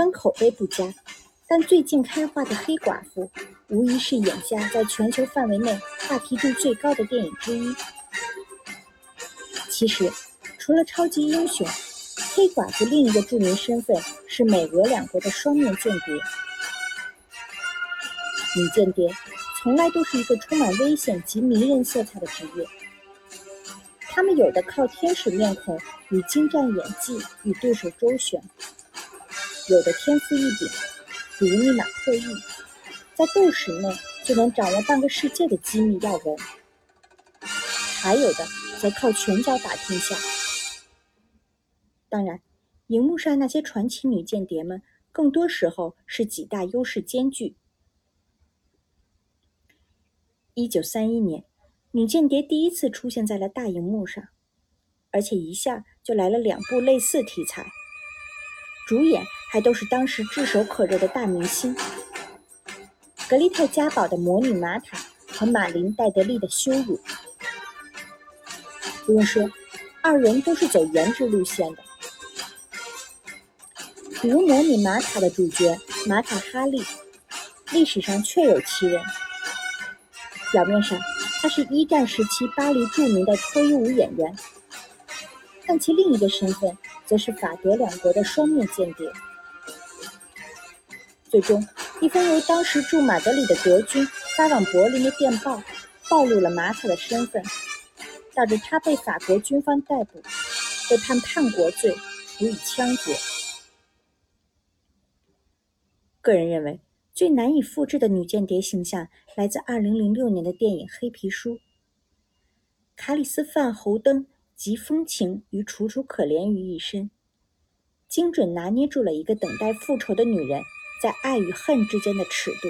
虽然口碑不佳，但最近开画的《黑寡妇》无疑是眼下在全球范围内话题度最高的电影之一。其实，除了超级英雄，黑寡妇另一个著名身份是美俄两国的双面间谍。女间谍从来都是一个充满危险及迷人色彩的职业。他们有的靠天使面孔与精湛演技与对手周旋，有的天赋异禀，比如密码破译，在斗室内就能掌握半个世界的机密要闻；还有的则靠拳脚打天下。当然，荧幕上那些传奇女间谍们，更多时候是几大优势兼具。一九三一年。女间谍第一次出现在了大荧幕上，而且一下就来了两部类似题材，主演还都是当时炙手可热的大明星：格丽特·嘉宝的魔女玛塔和马琳·戴德利的羞辱。不用说，二人都是走颜值路线的。比如魔女玛塔的主角玛塔·哈利，历史上确有其人，表面上。他是一战时期巴黎著名的脱衣舞演员，但其另一个身份则是法德两国的双面间谍。最终，一封由当时驻马德里的德军发往柏林的电报，暴露了马塔的身份，导致他被法国军方逮捕，被判叛国罪，处以枪决。个人认为。最难以复制的女间谍形象来自2006年的电影《黑皮书》。卡里斯·范侯登集风情与楚楚可怜于一身，精准拿捏住了一个等待复仇的女人在爱与恨之间的尺度。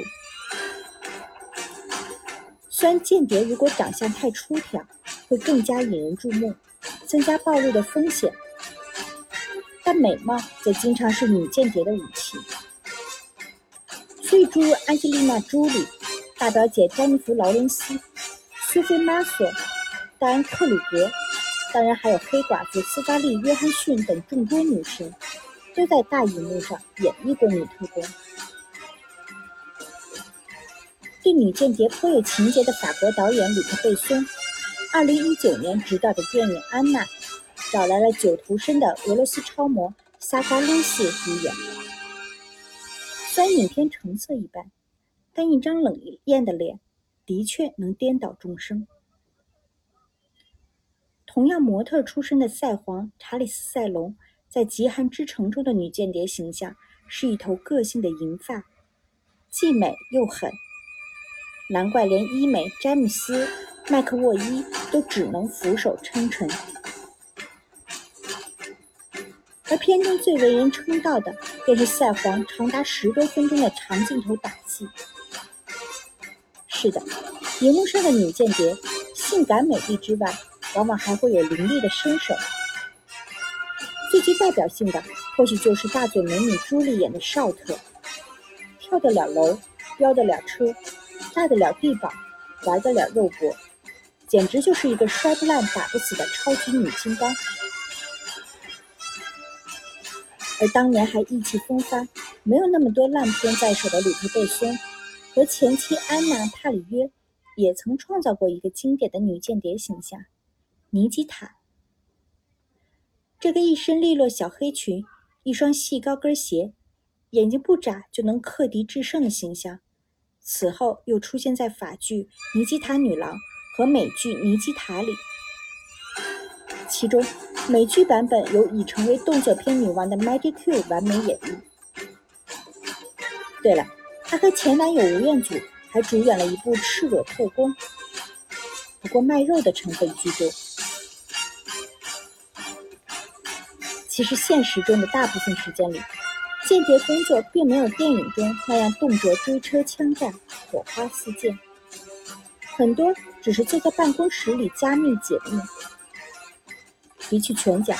虽然间谍如果长相太出挑，会更加引人注目，增加暴露的风险，但美貌则经常是女间谍的武器。最诸如安吉丽娜·朱莉、大表姐詹妮弗·劳伦斯、苏菲·玛索、戴安·克鲁格，当然还有黑寡妇斯嘉丽·约翰逊等众多女神，都在大荧幕上演绎过女特工。对女间谍颇有情节的法国导演吕克·贝松，2019年执导的电影《安娜》，找来了九头身的俄罗斯超模萨沙·露丝主演。虽然影片成色一般，但一张冷艳的脸的确能颠倒众生。同样模特出身的赛皇查理斯·赛隆，在《极寒之城》中的女间谍形象是一头个性的银发，既美又狠。难怪连伊美詹姆斯·麦克沃伊都只能俯首称臣。而片中最为人称道的，便是赛皇长达十多分钟的长镜头打戏。是的，荧幕上的女间谍，性感美丽之外，往往还会有凌厉的身手。最具代表性的，或许就是大嘴美女朱莉演的少特，跳得了楼，飙得了车，炸得了地堡，玩得了肉搏，简直就是一个摔不烂、打不死的超级女金刚。而当年还意气风发、没有那么多烂片在手的吕克·贝松，和前妻安娜·帕里约，也曾创造过一个经典的女间谍形象——尼基塔。这个一身利落小黑裙、一双细高跟鞋、眼睛不眨就能克敌制胜的形象，此后又出现在法剧《尼基塔女郎》和美剧《尼基塔》里，其中。美剧版本由已成为动作片女王的 Maggie Q 完美演绎。对了，她和前男友吴彦祖还主演了一部《赤裸特工》，不过卖肉的成分居多。其实现实中的大部分时间里，间谍工作并没有电影中那样动辄追车枪战、火花四溅，很多只是坐在办公室里加密解密。比起拳脚，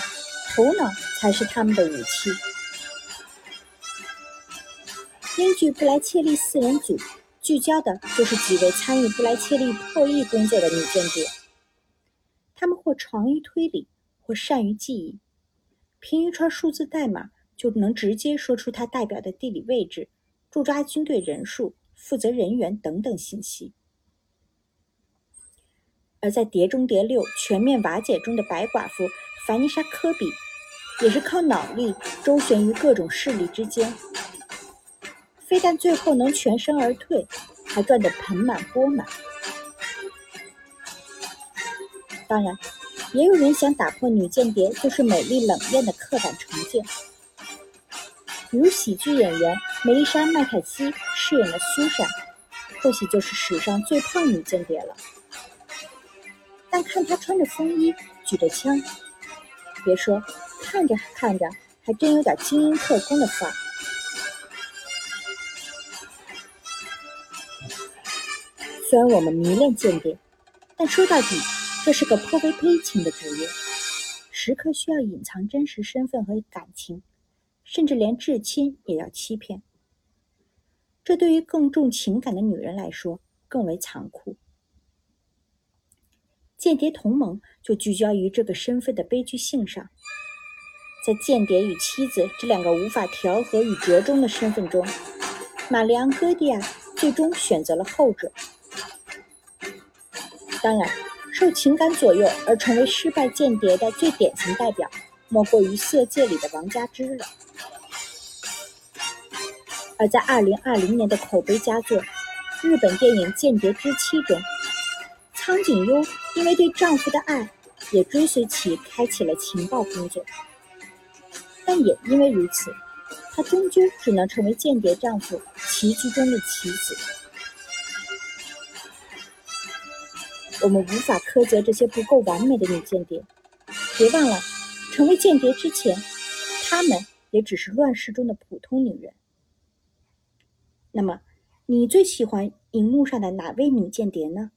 头脑才是他们的武器。英剧《布莱切利四人组》聚焦的就是几位参与布莱切利破译工作的女间谍。他们或长于推理，或善于记忆，凭一串数字代码就能直接说出他代表的地理位置、驻扎军队人数、负责人员等等信息。而在《碟中谍六：全面瓦解》中的白寡妇凡妮莎·科比，也是靠脑力周旋于各种势力之间，非但最后能全身而退，还赚得盆满钵满。当然，也有人想打破女间谍就是美丽冷艳的刻板成见。比如喜剧演员梅丽莎·麦凯西饰演的苏珊，或许就是史上最胖女间谍了。但看她穿着风衣，举着枪，别说，看着看着还真有点精英特工的范儿。虽然我们迷恋间谍，但说到底，这是个颇为悲情的职业，时刻需要隐藏真实身份和感情。甚至连至亲也要欺骗，这对于更重情感的女人来说更为残酷。间谍同盟就聚焦于这个身份的悲剧性上，在间谍与妻子这两个无法调和与折中的身份中，玛丽昂·戈蒂亚最终选择了后者。当然，受情感左右而成为失败间谍的最典型代表，莫过于《色戒》里的王佳芝了。而在2020年的口碑佳作日本电影《间谍之妻》中，苍井优因为对丈夫的爱，也追随其开启了情报工作。但也因为如此，她终究只能成为间谍丈夫棋局中的棋子。我们无法苛责这些不够完美的女间谍，别忘了，成为间谍之前，她们也只是乱世中的普通女人。那么，你最喜欢荧幕上的哪位女间谍呢？